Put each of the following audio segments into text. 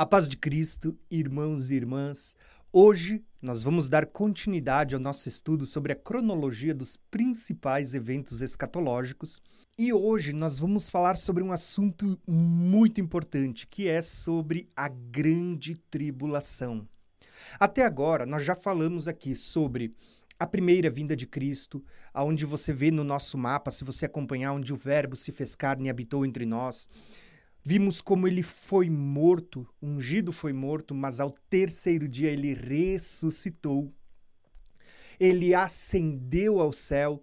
A paz de Cristo, irmãos e irmãs. Hoje nós vamos dar continuidade ao nosso estudo sobre a cronologia dos principais eventos escatológicos e hoje nós vamos falar sobre um assunto muito importante, que é sobre a grande tribulação. Até agora nós já falamos aqui sobre a primeira vinda de Cristo, aonde você vê no nosso mapa, se você acompanhar onde o verbo se fez carne e habitou entre nós, Vimos como ele foi morto, ungido foi morto, mas ao terceiro dia ele ressuscitou. Ele ascendeu ao céu,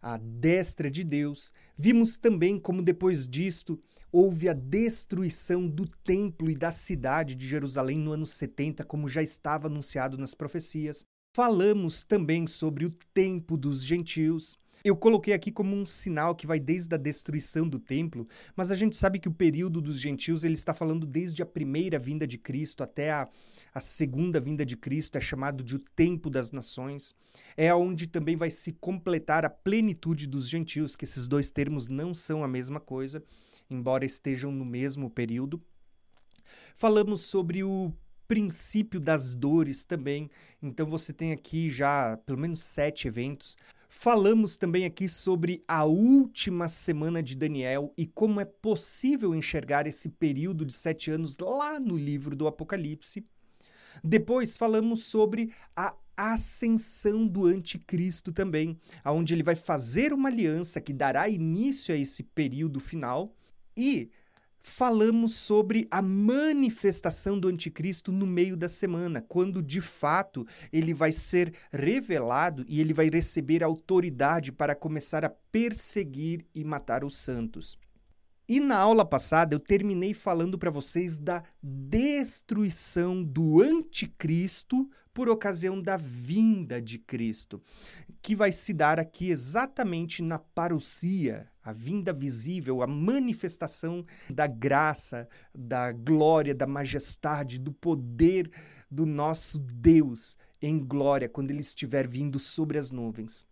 à destra de Deus. Vimos também como depois disto houve a destruição do templo e da cidade de Jerusalém no ano 70, como já estava anunciado nas profecias. Falamos também sobre o tempo dos gentios. Eu coloquei aqui como um sinal que vai desde a destruição do templo, mas a gente sabe que o período dos gentios ele está falando desde a primeira vinda de Cristo até a, a segunda vinda de Cristo, é chamado de o tempo das nações. É onde também vai se completar a plenitude dos gentios, que esses dois termos não são a mesma coisa, embora estejam no mesmo período. Falamos sobre o princípio das dores também. Então você tem aqui já pelo menos sete eventos. Falamos também aqui sobre a última semana de Daniel e como é possível enxergar esse período de sete anos lá no livro do Apocalipse. Depois falamos sobre a ascensão do anticristo também, aonde ele vai fazer uma aliança que dará início a esse período final e falamos sobre a manifestação do anticristo no meio da semana, quando de fato ele vai ser revelado e ele vai receber autoridade para começar a perseguir e matar os santos. E na aula passada eu terminei falando para vocês da destruição do anticristo por ocasião da vinda de Cristo, que vai se dar aqui exatamente na parousia, a vinda visível, a manifestação da graça, da glória, da majestade, do poder do nosso Deus em glória quando ele estiver vindo sobre as nuvens.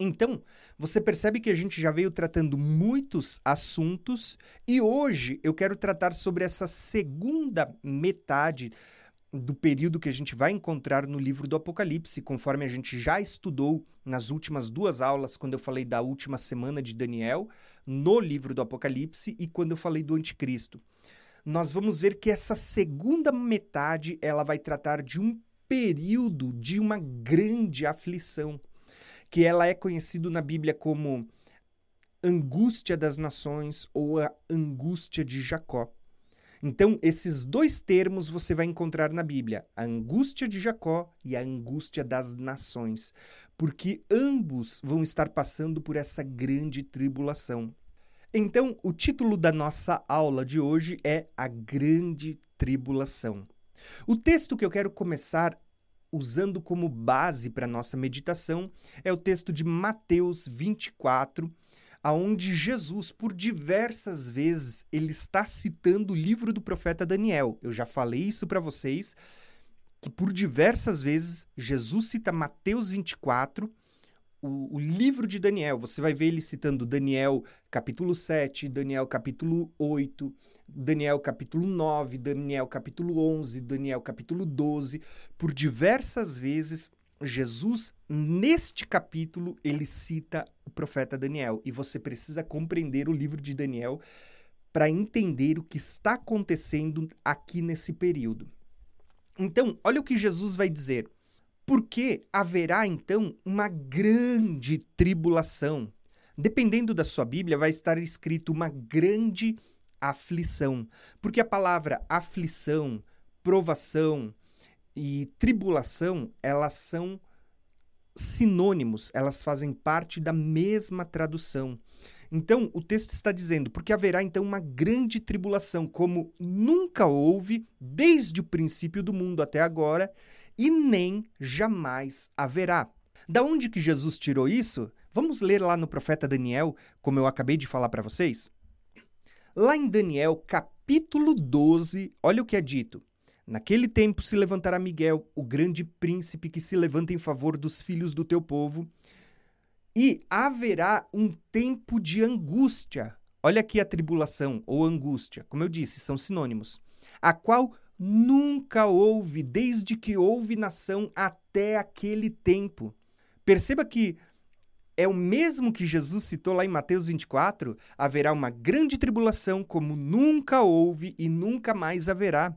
Então, você percebe que a gente já veio tratando muitos assuntos e hoje eu quero tratar sobre essa segunda metade do período que a gente vai encontrar no livro do Apocalipse, conforme a gente já estudou nas últimas duas aulas, quando eu falei da última semana de Daniel, no livro do Apocalipse, e quando eu falei do Anticristo. Nós vamos ver que essa segunda metade ela vai tratar de um período de uma grande aflição, que ela é conhecido na Bíblia como angústia das nações ou a angústia de Jacó. Então, esses dois termos você vai encontrar na Bíblia: a angústia de Jacó e a angústia das nações, porque ambos vão estar passando por essa grande tribulação. Então, o título da nossa aula de hoje é A Grande Tribulação. O texto que eu quero começar usando como base para nossa meditação é o texto de Mateus 24, aonde Jesus, por diversas vezes, ele está citando o livro do profeta Daniel. Eu já falei isso para vocês, que por diversas vezes Jesus cita Mateus 24, o, o, livro de Daniel. Você vai ver ele citando Daniel capítulo 7, Daniel capítulo 8, Daniel capítulo 9, Daniel capítulo 11, Daniel capítulo 12. Por diversas vezes Jesus, neste capítulo, ele cita o profeta Daniel. E você precisa compreender o livro de Daniel para entender o que está acontecendo aqui nesse período. Então, olha o que Jesus vai dizer. Porque haverá então uma grande tribulação. Dependendo da sua Bíblia, vai estar escrito uma grande aflição. Porque a palavra aflição, provação, e tribulação, elas são sinônimos, elas fazem parte da mesma tradução. Então, o texto está dizendo: porque haverá então uma grande tribulação, como nunca houve desde o princípio do mundo até agora, e nem jamais haverá. Da onde que Jesus tirou isso? Vamos ler lá no profeta Daniel, como eu acabei de falar para vocês. Lá em Daniel, capítulo 12, olha o que é dito. Naquele tempo se levantará Miguel, o grande príncipe que se levanta em favor dos filhos do teu povo, e haverá um tempo de angústia. Olha aqui a tribulação ou angústia, como eu disse, são sinônimos. a qual nunca houve, desde que houve nação até aquele tempo. Perceba que é o mesmo que Jesus citou lá em Mateus 24: haverá uma grande tribulação como nunca houve e nunca mais haverá.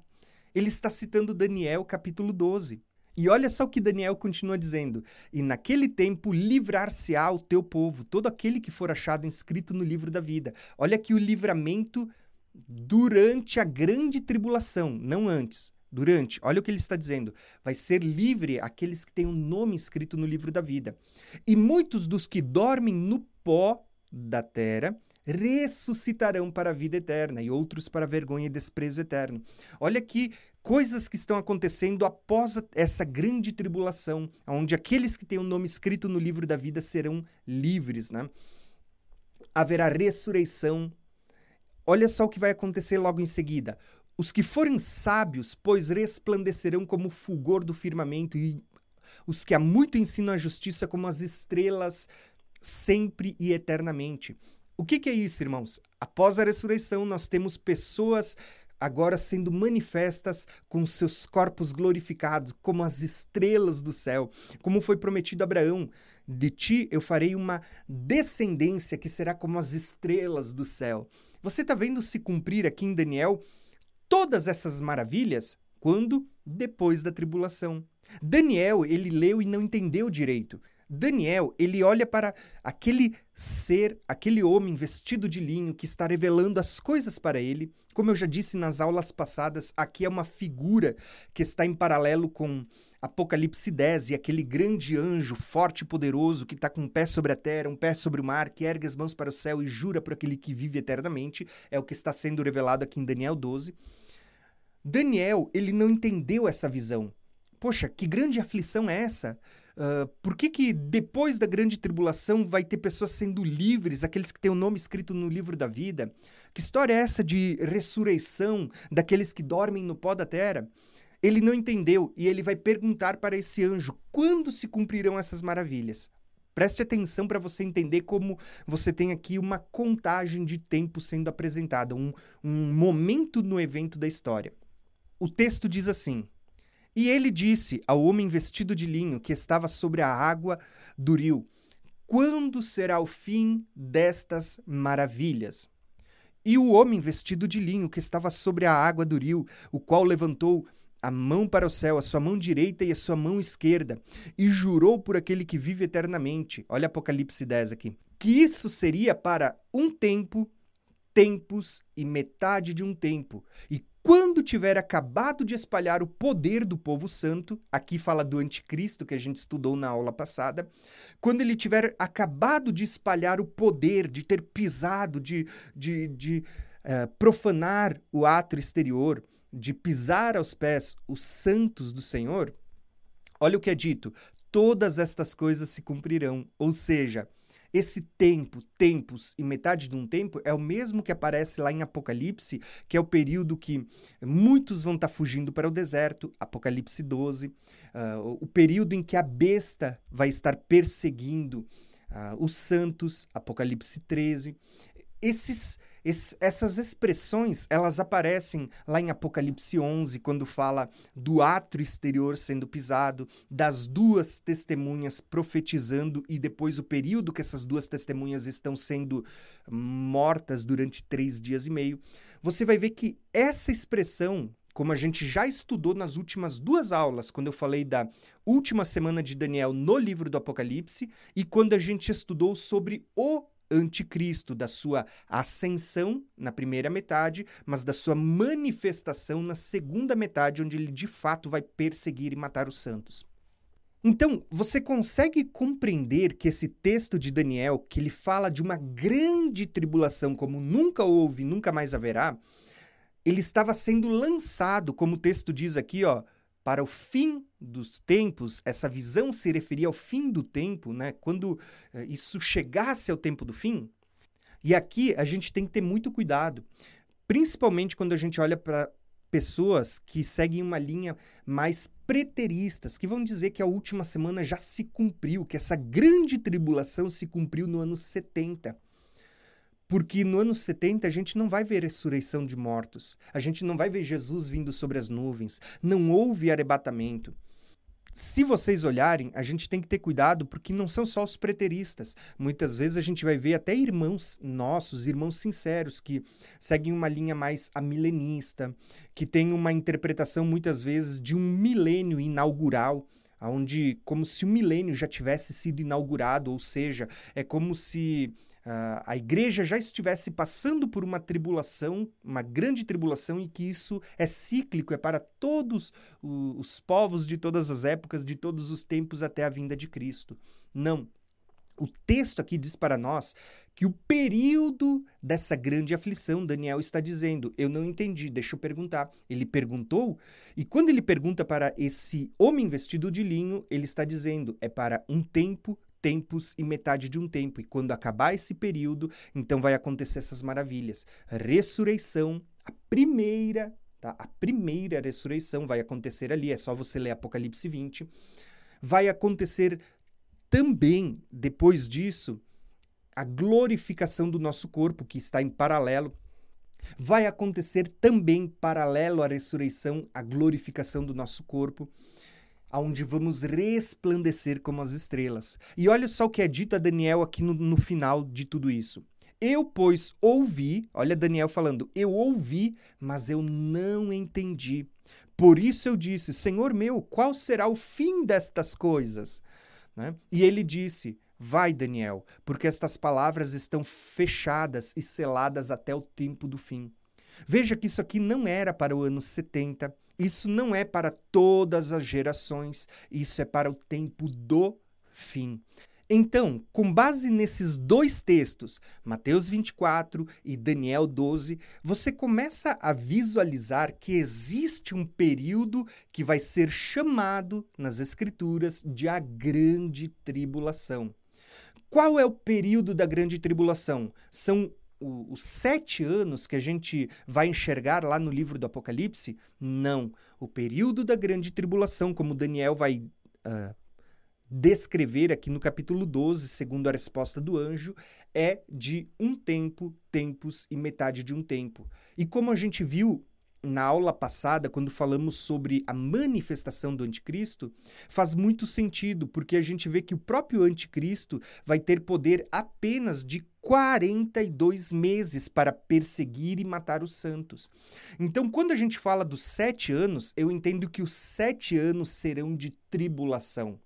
Ele está citando Daniel capítulo 12. E olha só o que Daniel continua dizendo: E naquele tempo livrar-se-á o teu povo, todo aquele que for achado inscrito no livro da vida. Olha aqui o livramento durante a grande tribulação, não antes. Durante, olha o que ele está dizendo: vai ser livre aqueles que têm o um nome escrito no livro da vida. E muitos dos que dormem no pó da terra ressuscitarão para a vida eterna, e outros para vergonha e desprezo eterno. Olha aqui coisas que estão acontecendo após essa grande tribulação, onde aqueles que têm o um nome escrito no livro da vida serão livres, né? Haverá ressurreição. Olha só o que vai acontecer logo em seguida. Os que forem sábios, pois resplandecerão como o fulgor do firmamento, e os que há muito ensinam a justiça como as estrelas, sempre e eternamente. O que, que é isso, irmãos? Após a ressurreição, nós temos pessoas agora sendo manifestas com seus corpos glorificados, como as estrelas do céu, como foi prometido a Abraão. De ti eu farei uma descendência que será como as estrelas do céu. Você está vendo se cumprir aqui em Daniel todas essas maravilhas quando depois da tribulação. Daniel, ele leu e não entendeu direito. Daniel, ele olha para aquele ser, aquele homem vestido de linho que está revelando as coisas para ele. Como eu já disse nas aulas passadas, aqui é uma figura que está em paralelo com Apocalipse 10 e aquele grande anjo forte e poderoso que está com um pé sobre a terra, um pé sobre o mar, que ergue as mãos para o céu e jura por aquele que vive eternamente. É o que está sendo revelado aqui em Daniel 12. Daniel, ele não entendeu essa visão. Poxa, que grande aflição é essa? Uh, por que, que depois da grande tribulação vai ter pessoas sendo livres, aqueles que têm o nome escrito no livro da vida? Que história é essa de ressurreição daqueles que dormem no pó da terra? Ele não entendeu e ele vai perguntar para esse anjo quando se cumprirão essas maravilhas. Preste atenção para você entender como você tem aqui uma contagem de tempo sendo apresentada, um, um momento no evento da história. O texto diz assim: e ele disse ao homem vestido de linho que estava sobre a água do rio: Quando será o fim destas maravilhas? E o homem vestido de linho que estava sobre a água do rio, o qual levantou a mão para o céu, a sua mão direita e a sua mão esquerda, e jurou por aquele que vive eternamente. Olha Apocalipse 10 aqui. Que isso seria para um tempo, tempos e metade de um tempo, e quando tiver acabado de espalhar o poder do povo santo, aqui fala do anticristo que a gente estudou na aula passada, quando ele tiver acabado de espalhar o poder, de ter pisado, de, de, de uh, profanar o ato exterior, de pisar aos pés os santos do Senhor, olha o que é dito: todas estas coisas se cumprirão. Ou seja, esse tempo, tempos e metade de um tempo é o mesmo que aparece lá em Apocalipse, que é o período que muitos vão estar tá fugindo para o deserto, Apocalipse 12, uh, ah, o período em que a besta vai estar perseguindo uh, os santos, Apocalipse 13. Esses essas expressões, elas aparecem lá em Apocalipse 11, quando fala do átrio exterior sendo pisado, das duas testemunhas profetizando e depois o período que essas duas testemunhas estão sendo mortas durante três dias e meio. Você vai ver que essa expressão como a gente já estudou nas últimas duas aulas, quando eu falei da última semana de Daniel no livro do Apocalipse e quando a gente estudou sobre o anticristo, da sua ascensão na primeira metade, mas da sua manifestação na segunda metade, onde ele de fato vai perseguir e matar os santos. Então, você consegue compreender que esse texto de Daniel, que ele fala de uma grande tribulação como nunca houve, nunca mais haverá, ele estava sendo lançado, como o texto diz aqui, ó, para o fim dos tempos, essa visão se referia ao fim do tempo, né? quando uh, isso chegasse ao tempo do fim. E aqui a gente tem que ter muito cuidado, principalmente quando a gente olha para pessoas que seguem uma linha mais preteristas, que vão dizer que a última semana já se cumpriu, que essa grande tribulação se cumpriu no ano 70. Porque no ano 70 a gente não vai ver ressurreição de mortos, a gente não vai ver Jesus vindo sobre as nuvens, não houve arrebatamento. Se vocês olharem, a gente tem que ter cuidado porque não são só os preteristas. Muitas vezes a gente vai ver até irmãos nossos, irmãos sinceros, que seguem uma linha mais amilenista, que tem uma interpretação muitas vezes de um milênio inaugural onde como se o milênio já tivesse sido inaugurado, ou seja, é como se uh, a igreja já estivesse passando por uma tribulação, uma grande tribulação, e que isso é cíclico, é para todos os povos de todas as épocas, de todos os tempos até a vinda de Cristo. Não. O texto aqui diz para nós que o período dessa grande aflição, Daniel está dizendo, eu não entendi, deixa eu perguntar. Ele perguntou, e quando ele pergunta para esse homem vestido de linho, ele está dizendo, é para um tempo tempos e metade de um tempo. E quando acabar esse período, então vai acontecer essas maravilhas. Ressurreição, a primeira, tá? A primeira ressurreição vai acontecer ali, é só você ler Apocalipse 20. Vai acontecer também, depois disso, a glorificação do nosso corpo, que está em paralelo. Vai acontecer também, paralelo à ressurreição, a glorificação do nosso corpo aonde vamos resplandecer como as estrelas. E olha só o que é dito a Daniel aqui no, no final de tudo isso. Eu, pois, ouvi, olha Daniel falando, eu ouvi, mas eu não entendi. Por isso eu disse, Senhor meu, qual será o fim destas coisas? Né? E ele disse, vai Daniel, porque estas palavras estão fechadas e seladas até o tempo do fim. Veja que isso aqui não era para o ano 70, isso não é para todas as gerações, isso é para o tempo do fim. Então, com base nesses dois textos, Mateus 24 e Daniel 12, você começa a visualizar que existe um período que vai ser chamado nas Escrituras de a grande tribulação. Qual é o período da grande tribulação? São o, os sete anos que a gente vai enxergar lá no livro do Apocalipse? Não. O período da grande tribulação, como Daniel vai uh, descrever aqui no capítulo 12, segundo a resposta do anjo, é de um tempo, tempos e metade de um tempo. E como a gente viu na aula passada, quando falamos sobre a manifestação do anticristo, faz muito sentido, porque a gente vê que o próprio anticristo vai ter poder apenas de 42 meses para perseguir e matar os santos. Então, quando a gente fala dos sete anos, eu entendo que os sete anos serão de tribulação.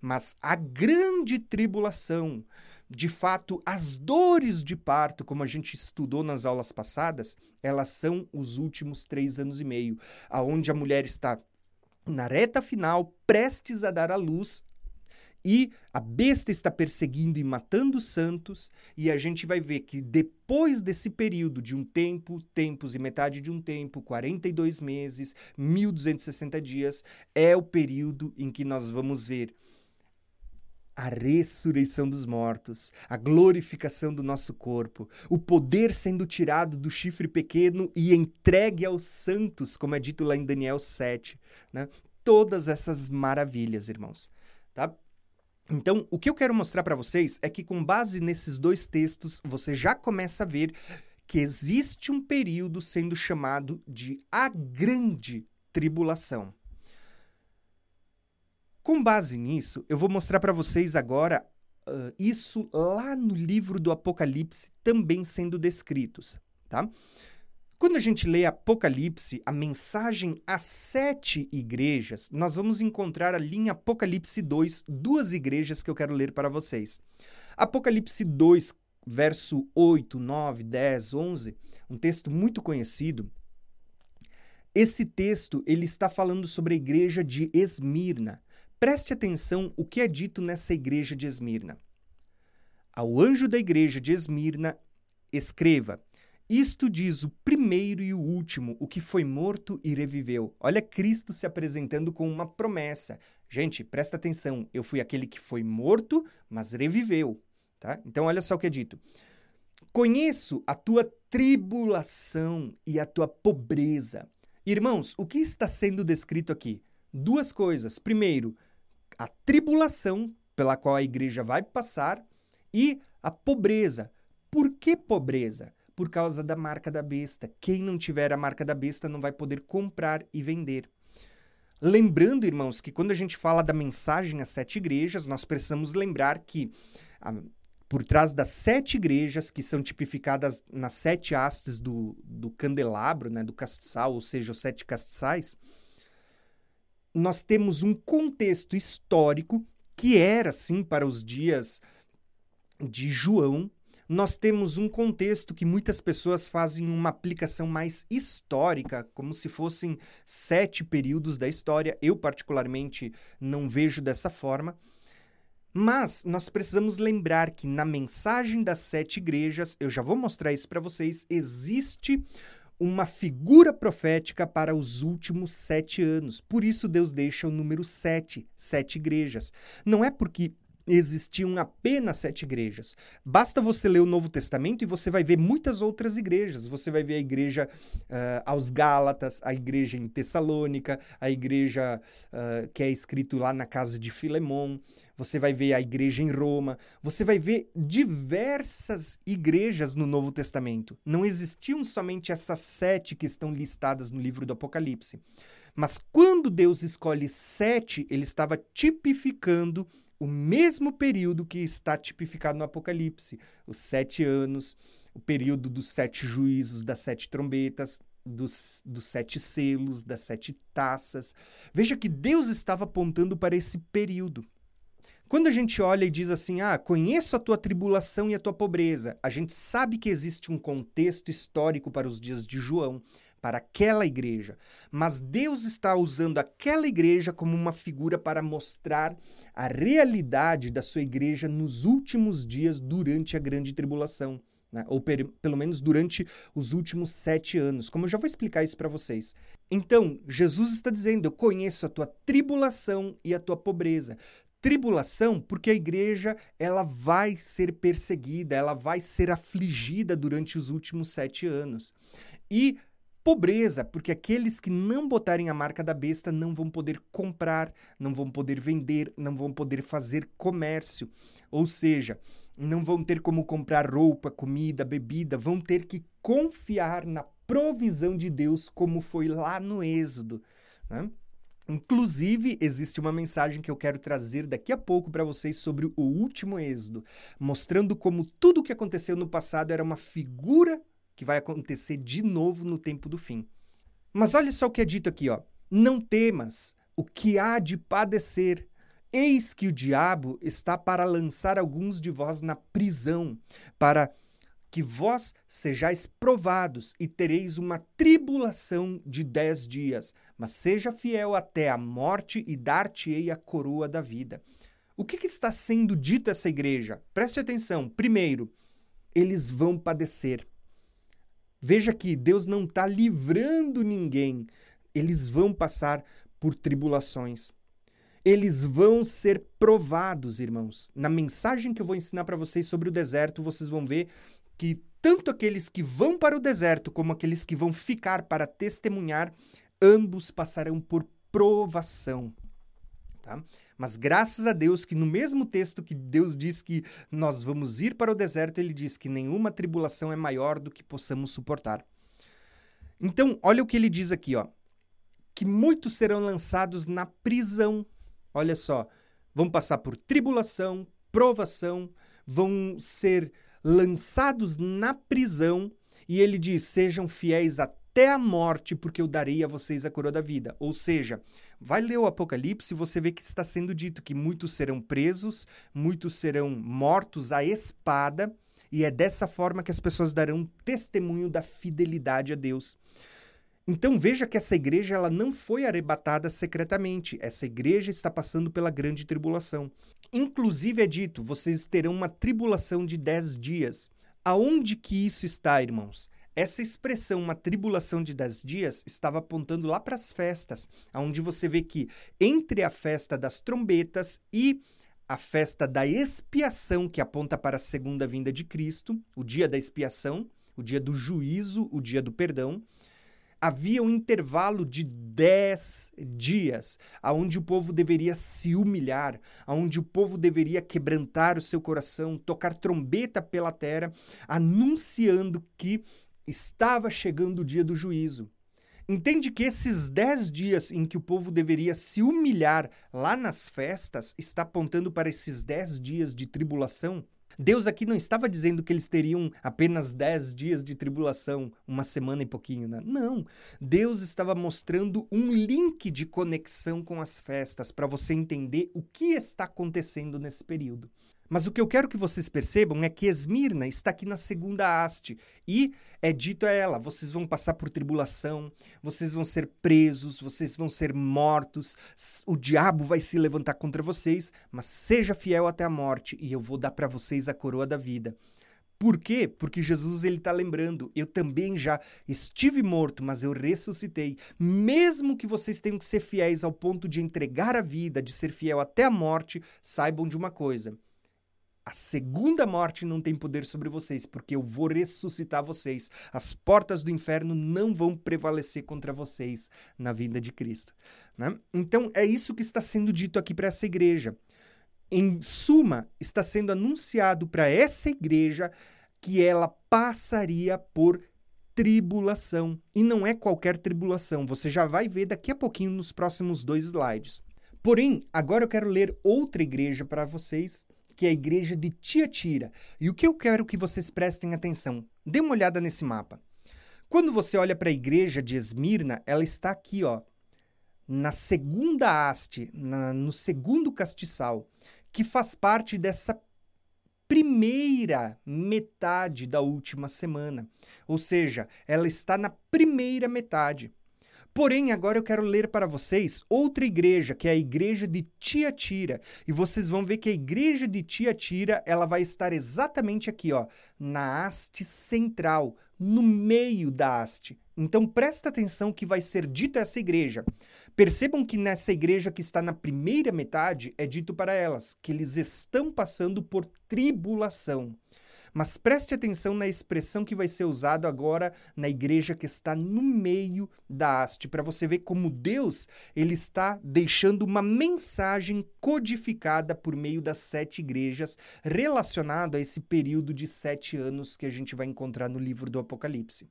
Mas a grande tribulação, de fato, as dores de parto, como a gente estudou nas aulas passadas, elas são os últimos três anos e meio, aonde a mulher está na reta final, prestes a dar à luz, e a besta está perseguindo e matando os santos, e a gente vai ver que depois desse período de um tempo, tempos e metade de um tempo, 42 meses, 1260 dias, é o período em que nós vamos ver a ressurreição dos mortos, a glorificação do nosso corpo, o poder sendo tirado do chifre pequeno e entregue aos santos, como é dito lá em Daniel 7. Né? Todas essas maravilhas, irmãos. Tá? Então, o que eu quero mostrar para vocês é que, com base nesses dois textos, você já começa a ver que existe um período sendo chamado de a grande tribulação. Com base nisso, eu vou mostrar para vocês agora uh, isso lá no livro do Apocalipse também sendo descritos, tá? Quando a gente lê Apocalipse, a mensagem às sete igrejas, nós vamos encontrar ali em Apocalipse 2 duas igrejas que eu quero ler para vocês. Apocalipse 2, verso 8, 9, 10, 11, um texto muito conhecido. Esse texto ele está falando sobre a igreja de Esmirna. Preste atenção o que é dito nessa igreja de Esmirna. Ao anjo da igreja de Esmirna, escreva: Isto diz o primeiro e o último, o que foi morto e reviveu. Olha Cristo se apresentando com uma promessa. Gente, presta atenção, eu fui aquele que foi morto, mas reviveu. Tá? Então, olha só o que é dito. Conheço a tua tribulação e a tua pobreza. Irmãos, o que está sendo descrito aqui? Duas coisas. Primeiro, a tribulação pela qual a igreja vai passar e a pobreza. por que pobreza? Por causa da marca da besta. Quem não tiver a marca da besta não vai poder comprar e vender. Lembrando, irmãos, que quando a gente fala da mensagem às sete igrejas, nós precisamos lembrar que a, por trás das sete igrejas que são tipificadas nas sete hastes do, do candelabro, né, do castiçal, ou seja, os sete castiçais, nós temos um contexto histórico que era, sim, para os dias de João, nós temos um contexto que muitas pessoas fazem uma aplicação mais histórica, como se fossem sete períodos da história. Eu, particularmente, não vejo dessa forma. Mas nós precisamos lembrar que na mensagem das sete igrejas, eu já vou mostrar isso para vocês, existe uma figura profética para os últimos sete anos. Por isso Deus deixa o número sete, sete igrejas. Não é porque existiam apenas sete igrejas. Basta você ler o Novo Testamento e você vai ver muitas outras igrejas. Você vai ver a igreja uh, aos Gálatas, a igreja em Tessalônica, a igreja uh, que é escrito lá na casa de Filemon. Você vai ver a igreja em Roma. Você vai ver diversas igrejas no Novo Testamento. Não existiam somente essas sete que estão listadas no livro do Apocalipse. Mas quando Deus escolhe sete, ele estava tipificando o mesmo período que está tipificado no Apocalipse, os sete anos, o período dos sete juízos, das sete trombetas, dos, dos sete selos, das sete taças. Veja que Deus estava apontando para esse período. Quando a gente olha e diz assim, ah, conheço a tua tribulação e a tua pobreza, a gente sabe que existe um contexto histórico para os dias de João para aquela igreja. Mas Deus está usando aquela igreja como uma figura para mostrar a realidade da sua igreja nos últimos dias durante a grande tribulação. Né? Ou per, pelo menos durante os últimos sete anos, como eu já vou explicar isso para vocês. Então, Jesus está dizendo: Eu conheço a tua tribulação e a tua pobreza tribulação porque a igreja ela vai ser perseguida, ela vai ser afligida durante os últimos sete anos. E Pobreza, porque aqueles que não botarem a marca da besta não vão poder comprar, não vão poder vender, não vão poder fazer comércio. Ou seja, não vão ter como comprar roupa, comida, bebida, vão ter que confiar na provisão de Deus, como foi lá no Êxodo. Né? Inclusive, existe uma mensagem que eu quero trazer daqui a pouco para vocês sobre o último Êxodo, mostrando como tudo o que aconteceu no passado era uma figura que vai acontecer de novo no tempo do fim. Mas olha só o que é dito aqui, ó. Não temas o que há de padecer. Eis que o diabo está para lançar alguns de vós na prisão, para que vós sejais provados e tereis uma tribulação de dez dias. Mas seja fiel até a morte e dar-te-ei a coroa da vida. O que, que está sendo dito a essa igreja? Preste atenção. Primeiro, eles vão padecer. Veja que Deus não está livrando ninguém. Eles vão passar por tribulações. Eles vão ser provados, irmãos. Na mensagem que eu vou ensinar para vocês sobre o deserto, vocês vão ver que tanto aqueles que vão para o deserto como aqueles que vão ficar para testemunhar, ambos passarão por provação. Tá? Mas graças a Deus que no mesmo texto que Deus diz que nós vamos ir para o deserto, ele diz que nenhuma tribulação é maior do que possamos suportar. Então, olha o que ele diz aqui, ó. Que muitos serão lançados na prisão. Olha só, vão passar por tribulação, provação, vão ser lançados na prisão, e ele diz: "Sejam fiéis até a morte, porque eu darei a vocês a coroa da vida". Ou seja, Vai ler o Apocalipse e você vê que está sendo dito que muitos serão presos, muitos serão mortos à espada, e é dessa forma que as pessoas darão testemunho da fidelidade a Deus. Então veja que essa igreja ela não foi arrebatada secretamente. Essa igreja está passando pela grande tribulação. Inclusive é dito: vocês terão uma tribulação de dez dias. Aonde que isso está, irmãos? Essa expressão, uma tribulação de dez dias, estava apontando lá para as festas, onde você vê que entre a festa das trombetas e a festa da expiação, que aponta para a segunda vinda de Cristo, o dia da expiação, o dia do juízo, o dia do perdão, havia um intervalo de dez dias, aonde o povo deveria se humilhar, aonde o povo deveria quebrantar o seu coração, tocar trombeta pela terra, anunciando que estava chegando o dia do juízo. Entende que esses dez dias em que o povo deveria se humilhar lá nas festas está apontando para esses dez dias de tribulação? Deus aqui não estava dizendo que eles teriam apenas dez dias de tribulação, uma semana e pouquinho, né? Não. Deus estava mostrando um link de conexão com as festas para você entender o que está acontecendo nesse período. Mas o que eu quero que vocês percebam é que Esmirna está aqui na segunda haste e é dito a ela: vocês vão passar por tribulação, vocês vão ser presos, vocês vão ser mortos, o diabo vai se levantar contra vocês, mas seja fiel até a morte e eu vou dar para vocês a coroa da vida. Por quê? Porque Jesus ele está lembrando, eu também já estive morto, mas eu ressuscitei. Mesmo que vocês tenham que ser fiéis ao ponto de entregar a vida, de ser fiel até a morte, saibam de uma coisa a segunda morte não tem poder sobre vocês, porque eu vou ressuscitar vocês. As portas do inferno não vão prevalecer contra vocês na vinda de Cristo. Né? Então, é isso que está sendo dito aqui para essa igreja. Em suma, está sendo anunciado para essa igreja que ela passaria por tribulação. E não é qualquer tribulação, você já vai ver daqui a pouquinho nos próximos dois slides. Porém, agora eu quero ler outra igreja para vocês que é a igreja de Tiatira. E o que eu quero que vocês prestem atenção? Dê uma olhada nesse mapa. Quando você olha para a igreja de Esmirna, ela está aqui, ó, na segunda haste, na, no segundo castiçal, que faz parte dessa primeira metade da última semana. Ou seja, ela está na primeira metade. Porém, agora eu quero ler para vocês outra igreja, que é a igreja de Tiatira. E vocês vão ver que a igreja de Tiatira, ela vai estar exatamente aqui, ó, na haste central, no meio da haste. Então presta atenção que vai ser dito a essa igreja. Percebam que nessa igreja que está na primeira metade é dito para elas que eles estão passando por tribulação. Mas preste atenção na expressão que vai ser usada agora na igreja que está no meio da haste, para você ver como Deus ele está deixando uma mensagem codificada por meio das sete igrejas relacionado a esse período de sete anos que a gente vai encontrar no livro do Apocalipse.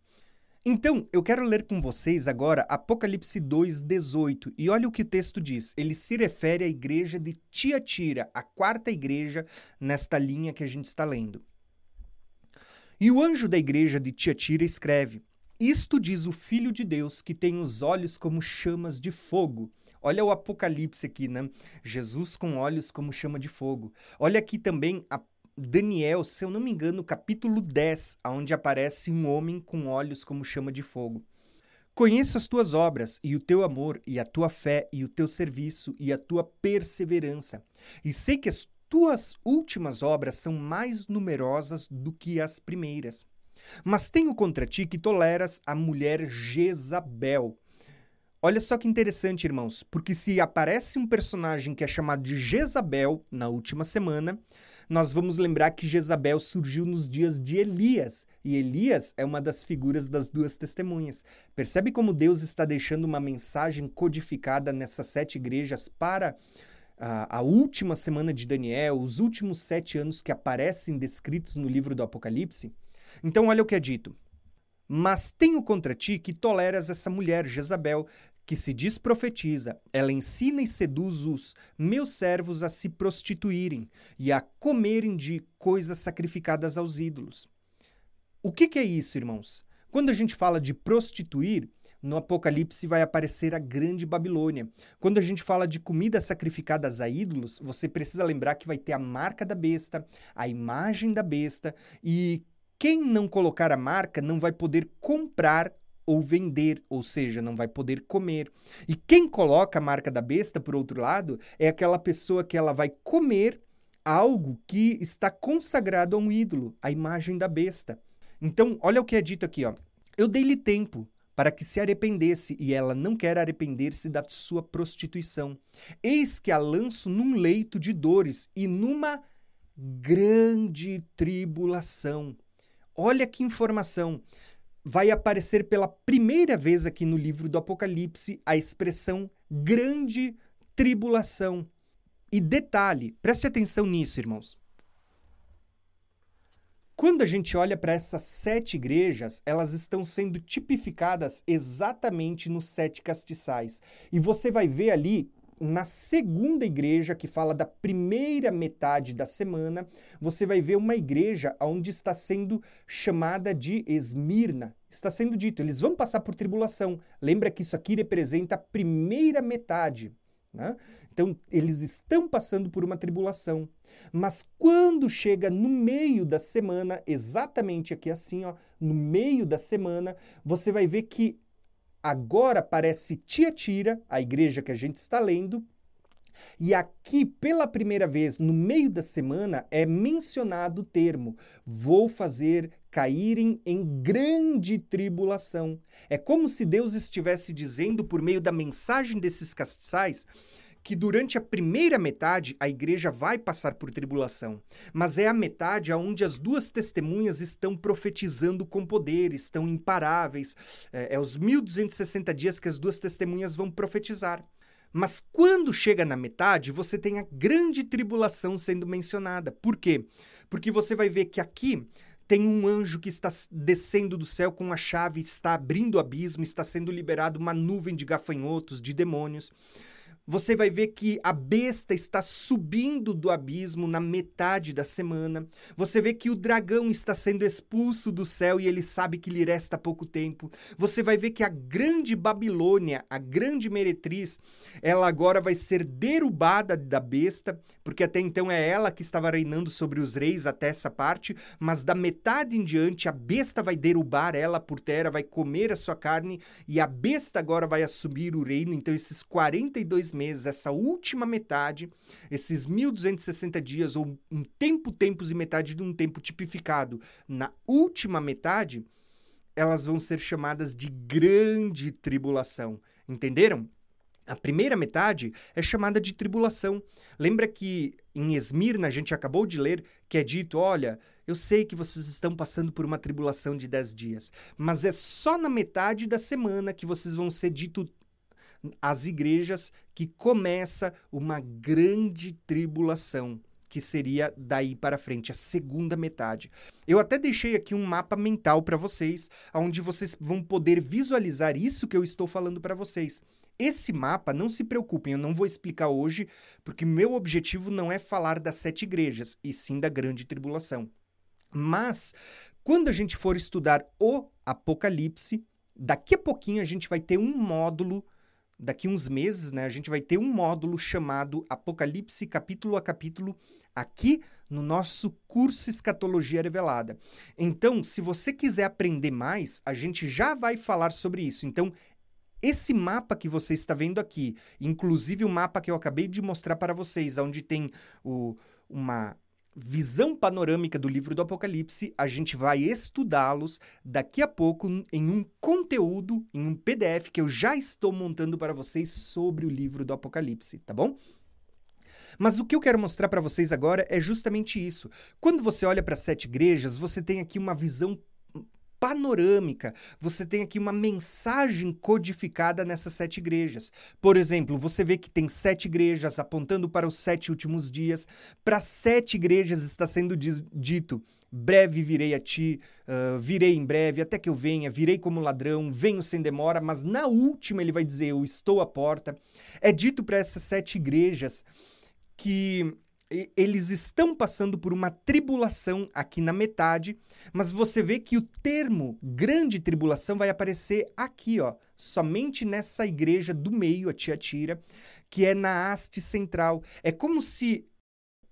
Então, eu quero ler com vocês agora Apocalipse 2:18. E olha o que o texto diz. Ele se refere à igreja de Tiatira, a quarta igreja nesta linha que a gente está lendo. E o anjo da igreja de Tiatira escreve: Isto diz o Filho de Deus, que tem os olhos como chamas de fogo. Olha o Apocalipse aqui, né? Jesus com olhos como chama de fogo. Olha aqui também a Daniel, se eu não me engano, capítulo 10, onde aparece um homem com olhos como chama de fogo. Conheço as tuas obras, e o teu amor, e a tua fé, e o teu serviço, e a tua perseverança. E sei que as tuas últimas obras são mais numerosas do que as primeiras. Mas tenho contra ti que toleras a mulher Jezabel. Olha só que interessante, irmãos, porque se aparece um personagem que é chamado de Jezabel na última semana, nós vamos lembrar que Jezabel surgiu nos dias de Elias, e Elias é uma das figuras das duas testemunhas. Percebe como Deus está deixando uma mensagem codificada nessas sete igrejas para a, última semana de Daniel, os últimos sete anos que aparecem descritos no livro do Apocalipse. Então, olha o que é dito. Mas tenho contra ti que toleras essa mulher, Jezabel, que se diz profetiza. Ela ensina e seduz os meus servos a se prostituírem e a comerem de coisas sacrificadas aos ídolos. O que, que é isso, irmãos? Quando a gente fala de prostituir, no Apocalipse vai aparecer a Grande Babilônia. Quando a gente fala de comidas sacrificadas a ídolos, você precisa lembrar que vai ter a marca da besta, a imagem da besta, e quem não colocar a marca não vai poder comprar ou vender, ou seja, não vai poder comer. E quem coloca a marca da besta, por outro lado, é aquela pessoa que ela vai comer algo que está consagrado a um ídolo, a imagem da besta. Então, olha o que é dito aqui, ó. Eu dei-lhe tempo para que se arrependesse, e ela não quer arrepender-se da sua prostituição. Eis que a lanço num leito de dores e numa grande tribulação. Olha que informação. vai aparecer pela primeira vez aqui no livro do Apocalipse a expressão grande tribulação. E detalhe, preste atenção nisso, irmãos. Quando a gente olha para essas sete igrejas, elas estão sendo tipificadas exatamente nos sete castiçais. E você vai ver ali na segunda igreja, que fala da primeira metade da semana, você vai ver uma igreja onde está sendo chamada de Esmirna. Está sendo dito, eles vão passar por tribulação. Lembra que isso aqui representa a primeira metade. Né? Então, eles estão passando por uma tribulação. Mas quando chega no meio da semana, exatamente aqui assim, ó, no meio da semana, você vai ver que agora aparece Tiatira, a igreja que a gente está lendo, e aqui, pela primeira vez, no meio da semana, é mencionado o termo: vou fazer caírem em grande tribulação. É como se Deus estivesse dizendo, por meio da mensagem desses castiçais, que durante a primeira metade a igreja vai passar por tribulação, mas é a metade onde as duas testemunhas estão profetizando com poder, estão imparáveis. É, é os 1260 dias que as duas testemunhas vão profetizar. Mas quando chega na metade, você tem a grande tribulação sendo mencionada. Por quê? Porque você vai ver que aqui tem um anjo que está descendo do céu com a chave, está abrindo o abismo, está sendo liberado uma nuvem de gafanhotos, de demônios você vai ver que a besta está subindo do abismo na metade da semana. Você vê que o dragão está sendo expulso do céu e ele sabe que lhe resta pouco tempo. Você vai ver que a grande Babilônia, a grande meretriz, ela agora vai ser derrubada da besta, porque até então é ela que estava reinando sobre os reis até essa parte, mas da metade em diante a besta vai derrubar ela por terra, vai comer a sua carne e a besta agora vai assumir o reino. Então esses 42 meses, essa última metade, esses 1260 dias, ou um tempo, tempos e metade de um tempo tipificado na última metade, elas vão ser chamadas de grande tribulação. Entenderam? A primeira metade é chamada de tribulação. Lembra que em Esmirna a gente acabou de ler que é dito: olha, eu sei que vocês estão passando por uma tribulação de dez dias, mas é só na metade da semana que vocês vão ser dito as igrejas que começa uma grande tribulação, que seria daí para frente, a segunda metade. Eu até deixei aqui um mapa mental para vocês, onde vocês vão poder visualizar isso que eu estou falando para vocês. Esse mapa, não se preocupem, eu não vou explicar hoje, porque meu objetivo não é falar das sete igrejas, e sim da grande tribulação. Mas, quando a gente for estudar o Apocalipse, daqui a pouquinho a gente vai ter um módulo daqui uns meses, né, a gente vai ter um módulo chamado Apocalipse capítulo a capítulo aqui no nosso curso Escatologia Revelada. Então, se você quiser aprender mais, a gente já vai falar sobre isso. Então, esse mapa que você está vendo aqui, inclusive o mapa que eu acabei de mostrar para vocês, onde tem o, uma visão panorâmica do livro do Apocalipse, a gente vai estudá-los daqui a pouco em um conteúdo, em um PDF que eu já estou montando para vocês sobre o livro do Apocalipse, tá bom? Mas o que eu quero mostrar para vocês agora é justamente isso. Quando você olha para sete igrejas, você tem aqui uma visão panorâmica. Você tem aqui uma mensagem codificada nessas sete igrejas. Por exemplo, você vê que tem sete igrejas apontando para os sete últimos dias. Para sete igrejas está sendo dito: breve virei a ti, uh, virei em breve, até que eu venha, virei como ladrão, venho sem demora. Mas na última ele vai dizer: eu estou à porta. É dito para essas sete igrejas que eles estão passando por uma tribulação aqui na metade, mas você vê que o termo grande tribulação vai aparecer aqui, ó, somente nessa igreja do meio, a Tiatira, que é na haste central. É como se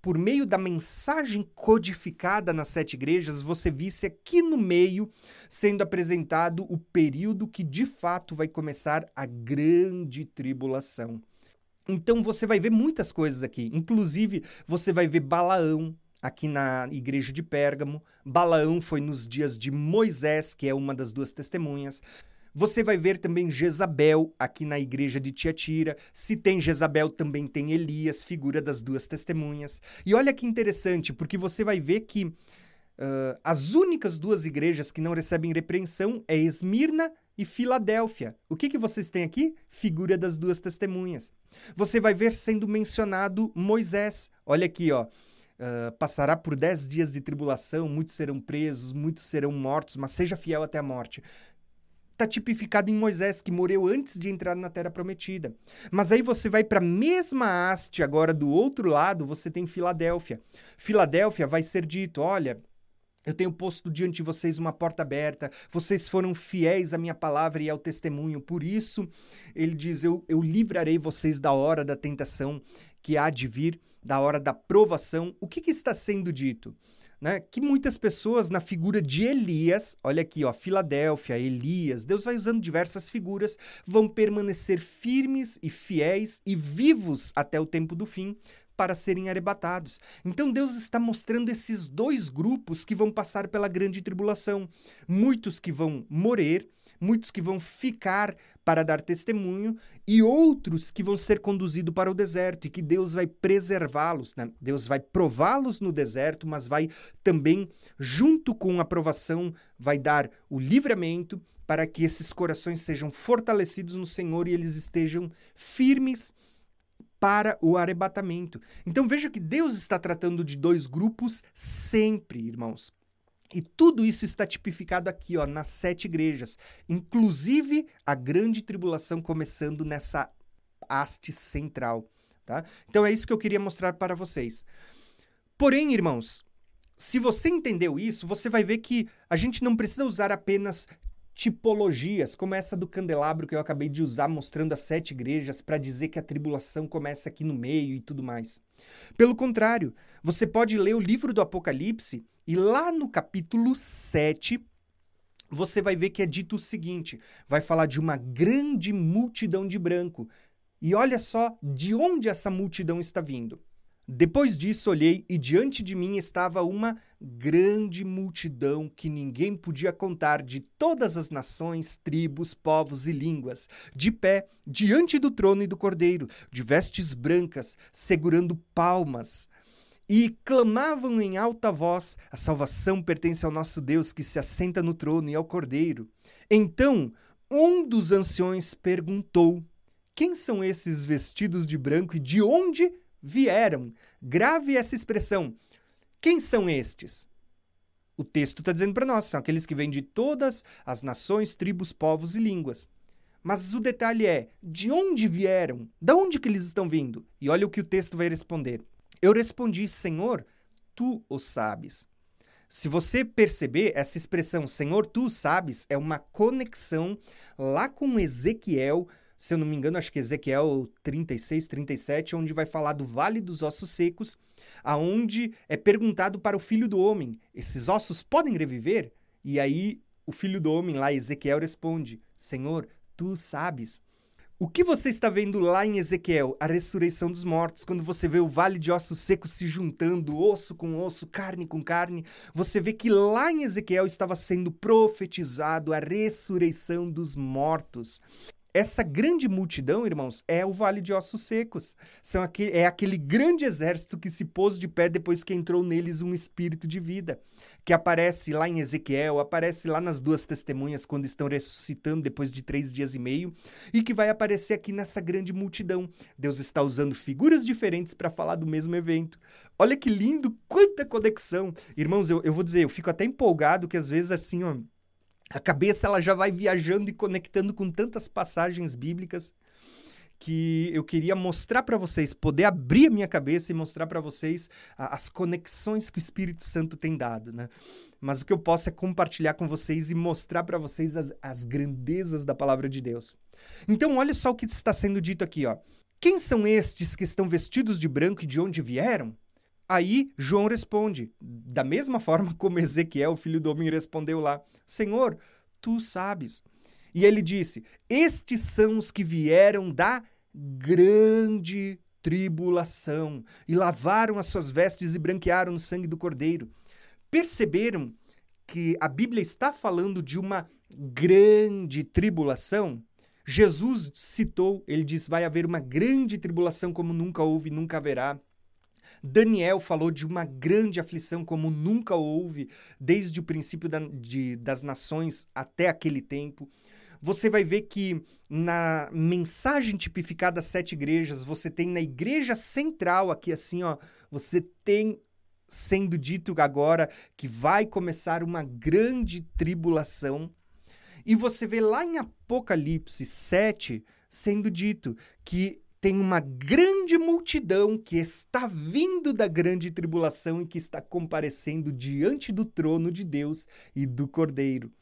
por meio da mensagem codificada nas sete igrejas, você visse aqui no meio sendo apresentado o período que de fato vai começar a grande tribulação. Então você vai ver muitas coisas aqui. Inclusive, você vai ver Balaão aqui na igreja de Pérgamo. Balaão foi nos dias de Moisés, que é uma das duas testemunhas. Você vai ver também Jezabel aqui na igreja de Tiatira. Se tem Jezabel, também tem Elias, figura das duas testemunhas. E olha que interessante, porque você vai ver que Uh, as únicas duas igrejas que não recebem repreensão é Esmirna e Filadélfia. O que, que vocês têm aqui? Figura das duas testemunhas. Você vai ver sendo mencionado Moisés. Olha aqui, ó. Uh, passará por dez dias de tribulação, muitos serão presos, muitos serão mortos, mas seja fiel até a morte. Está tipificado em Moisés, que morreu antes de entrar na Terra Prometida. Mas aí você vai para a mesma haste, agora do outro lado, você tem Filadélfia. Filadélfia vai ser dito: olha, eu tenho posto diante de vocês uma porta aberta, vocês foram fiéis à minha palavra e ao testemunho, por isso, ele diz: eu, eu livrarei vocês da hora da tentação que há de vir, da hora da provação. O que, que está sendo dito? Né? Que muitas pessoas, na figura de Elias, olha aqui, ó, Filadélfia, Elias, Deus vai usando diversas figuras, vão permanecer firmes e fiéis e vivos até o tempo do fim, para serem arrebatados. Então Deus está mostrando esses dois grupos que vão passar pela grande tribulação. Muitos que vão morrer, muitos que vão ficar para dar testemunho e outros que vão ser conduzidos para o deserto e que Deus vai preservá-los. Né? Deus vai prová-los no deserto, mas vai também, junto com a provação, vai dar o livramento para que esses corações sejam fortalecidos no Senhor e eles estejam firmes para o arrebatamento. Então veja que Deus está tratando de dois grupos sempre, irmãos. E tudo isso está tipificado aqui, ó, nas sete igrejas, inclusive a grande tribulação começando nessa haste central, tá? Então é isso que eu queria mostrar para vocês. Porém, irmãos, se você entendeu isso, você vai ver que a gente não precisa usar apenas tipologias, como essa do candelabro que eu acabei de usar, mostrando as sete igrejas, para dizer que a tribulação começa aqui no meio e tudo mais. Pelo contrário, você pode ler o livro do Apocalipse e lá no capítulo 7. Você vai ver que é dito o seguinte: vai falar de uma grande multidão de branco. E olha só de onde essa multidão está vindo. Depois disso, olhei e diante de mim estava uma grande multidão que ninguém podia contar de todas as nações, tribos, povos e línguas, de pé diante do trono e do cordeiro, de vestes brancas, segurando palmas. E clamavam em alta voz: A salvação pertence ao nosso Deus que se assenta no trono e ao cordeiro. Então, um dos anciões perguntou: Quem são esses vestidos de branco e de onde vieram. Grave essa expressão. Quem são estes? O texto está dizendo para nós, são aqueles que vêm de todas as nações, tribos, povos e línguas. Mas o detalhe é, de onde vieram? Da onde que eles estão vindo? E olha o que o texto vai responder. Eu respondi, Senhor, tu o sabes. Se você perceber, essa expressão, Senhor, tu sabes, é uma conexão lá com Ezequiel se eu não me engano, acho que Ezequiel 36, 37, onde vai falar do Vale dos Ossos Secos, aonde é perguntado para o filho do homem: esses ossos podem reviver? E aí o filho do homem lá, Ezequiel, responde: Senhor, tu sabes. O que você está vendo lá em Ezequiel? A ressurreição dos mortos. Quando você vê o vale de ossos secos se juntando, osso com osso, carne com carne, você vê que lá em Ezequiel estava sendo profetizado a ressurreição dos mortos. Essa grande multidão, irmãos, é o Vale de Ossos Secos. São aquele, é aquele grande exército que se pôs de pé depois que entrou neles um espírito de vida, que aparece lá em Ezequiel, aparece lá nas duas testemunhas quando estão ressuscitando depois de três dias e meio, e que vai aparecer aqui nessa grande multidão. Deus está usando figuras diferentes para falar do mesmo evento. Olha que lindo, quanta conexão! Irmãos, eu, eu vou dizer, eu fico até empolgado que às vezes assim, ó a cabeça ela já vai viajando e conectando com tantas passagens bíblicas que eu queria mostrar para vocês, poder abrir a minha cabeça e mostrar para vocês a, as conexões que o Espírito Santo tem dado, né? Mas o que eu posso é compartilhar com vocês e mostrar para vocês as, as grandezas da palavra de Deus. Então, olha só o que está sendo dito aqui, ó. Quem são estes que estão vestidos de branco e de onde vieram? Aí João responde, da mesma forma como Ezequiel, filho do homem, respondeu lá: Senhor, tu sabes. E ele disse: Estes são os que vieram da grande tribulação e lavaram as suas vestes e branquearam no sangue do cordeiro. Perceberam que a Bíblia está falando de uma grande tribulação? Jesus citou, ele diz: vai haver uma grande tribulação como nunca houve, nunca haverá. Daniel falou de uma grande aflição como nunca houve desde o princípio da, de, das nações até aquele tempo. Você vai ver que na mensagem tipificada às sete igrejas, você tem na igreja central aqui assim, ó, você tem sendo dito agora que vai começar uma grande tribulação. E você vê lá em Apocalipse 7 sendo dito que tem uma grande multidão que está vindo da grande tribulação e que está comparecendo diante do trono de Deus e do Cordeiro.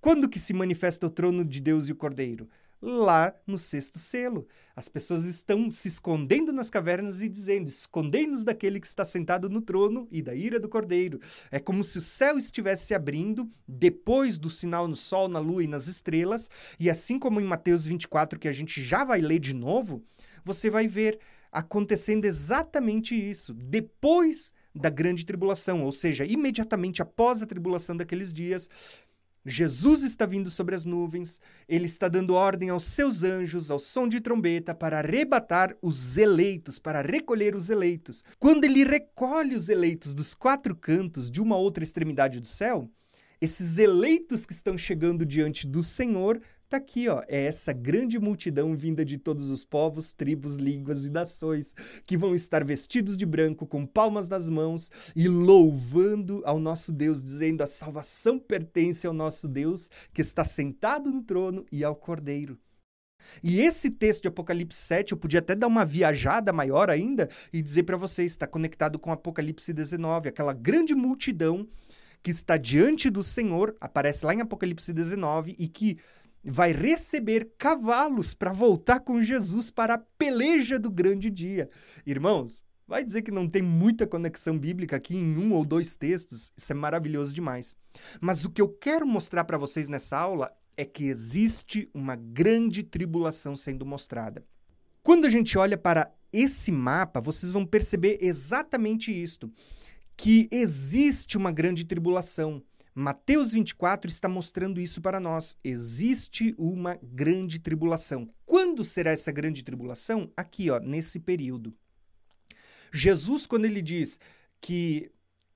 Quando que se manifesta o trono de Deus e o Cordeiro? Lá no sexto selo. As pessoas estão se escondendo nas cavernas e dizendo: Escondei-nos daquele que está sentado no trono e da ira do cordeiro. É como se o céu estivesse se abrindo depois do sinal no sol, na lua e nas estrelas. E assim como em Mateus 24, que a gente já vai ler de novo, você vai ver acontecendo exatamente isso. Depois da grande tribulação, ou seja, imediatamente após a tribulação daqueles dias, Jesus está vindo sobre as nuvens, ele está dando ordem aos seus anjos, ao som de trombeta, para arrebatar os eleitos, para recolher os eleitos. Quando ele recolhe os eleitos dos quatro cantos de uma outra extremidade do céu, esses eleitos que estão chegando diante do Senhor Tá aqui, ó, é essa grande multidão vinda de todos os povos, tribos, línguas e nações, que vão estar vestidos de branco, com palmas nas mãos e louvando ao nosso Deus, dizendo: a salvação pertence ao nosso Deus, que está sentado no trono e ao Cordeiro. E esse texto de Apocalipse 7, eu podia até dar uma viajada maior ainda e dizer para vocês, está conectado com Apocalipse 19, aquela grande multidão que está diante do Senhor, aparece lá em Apocalipse 19 e que vai receber cavalos para voltar com Jesus para a peleja do grande dia. Irmãos, vai dizer que não tem muita conexão bíblica aqui em um ou dois textos, isso é maravilhoso demais. Mas o que eu quero mostrar para vocês nessa aula é que existe uma grande tribulação sendo mostrada. Quando a gente olha para esse mapa, vocês vão perceber exatamente isto, que existe uma grande tribulação. Mateus 24 está mostrando isso para nós. Existe uma grande tribulação. Quando será essa grande tribulação? Aqui, ó, nesse período. Jesus, quando ele diz que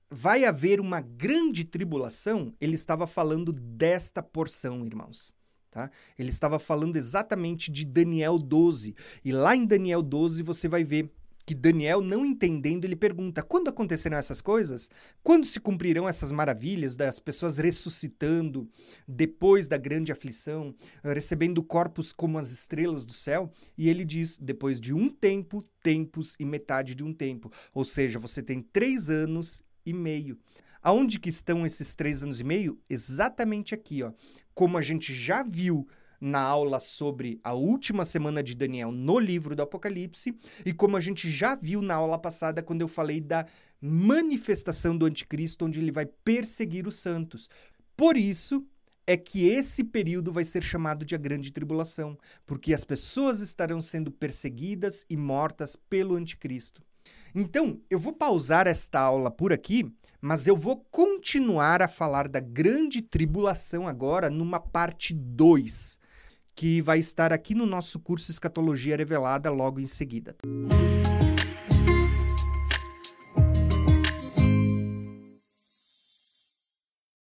vai haver uma grande tribulação, ele estava falando desta porção, irmãos. Tá? Ele estava falando exatamente de Daniel 12. E lá em Daniel 12 você vai ver que Daniel, não entendendo, ele pergunta: quando acontecerão essas coisas? Quando se cumprirão essas maravilhas das pessoas ressuscitando depois da grande aflição, recebendo corpos como as estrelas do céu? E ele diz: depois de um tempo, tempos e metade de um tempo. Ou seja, você tem três anos e meio. Aonde que estão esses três anos e meio? Exatamente aqui, ó. Como a gente já viu na aula sobre a última semana de Daniel no livro do Apocalipse e como a gente já viu na aula passada quando eu falei da manifestação do anticristo onde ele vai perseguir os santos. Por isso é que esse período vai ser chamado de a grande tribulação, porque as pessoas estarão sendo perseguidas e mortas pelo anticristo. Então, eu vou pausar esta aula por aqui, mas eu vou continuar a falar da grande tribulação agora numa parte 2 que vai estar aqui no nosso curso Escatologia Revelada logo em seguida.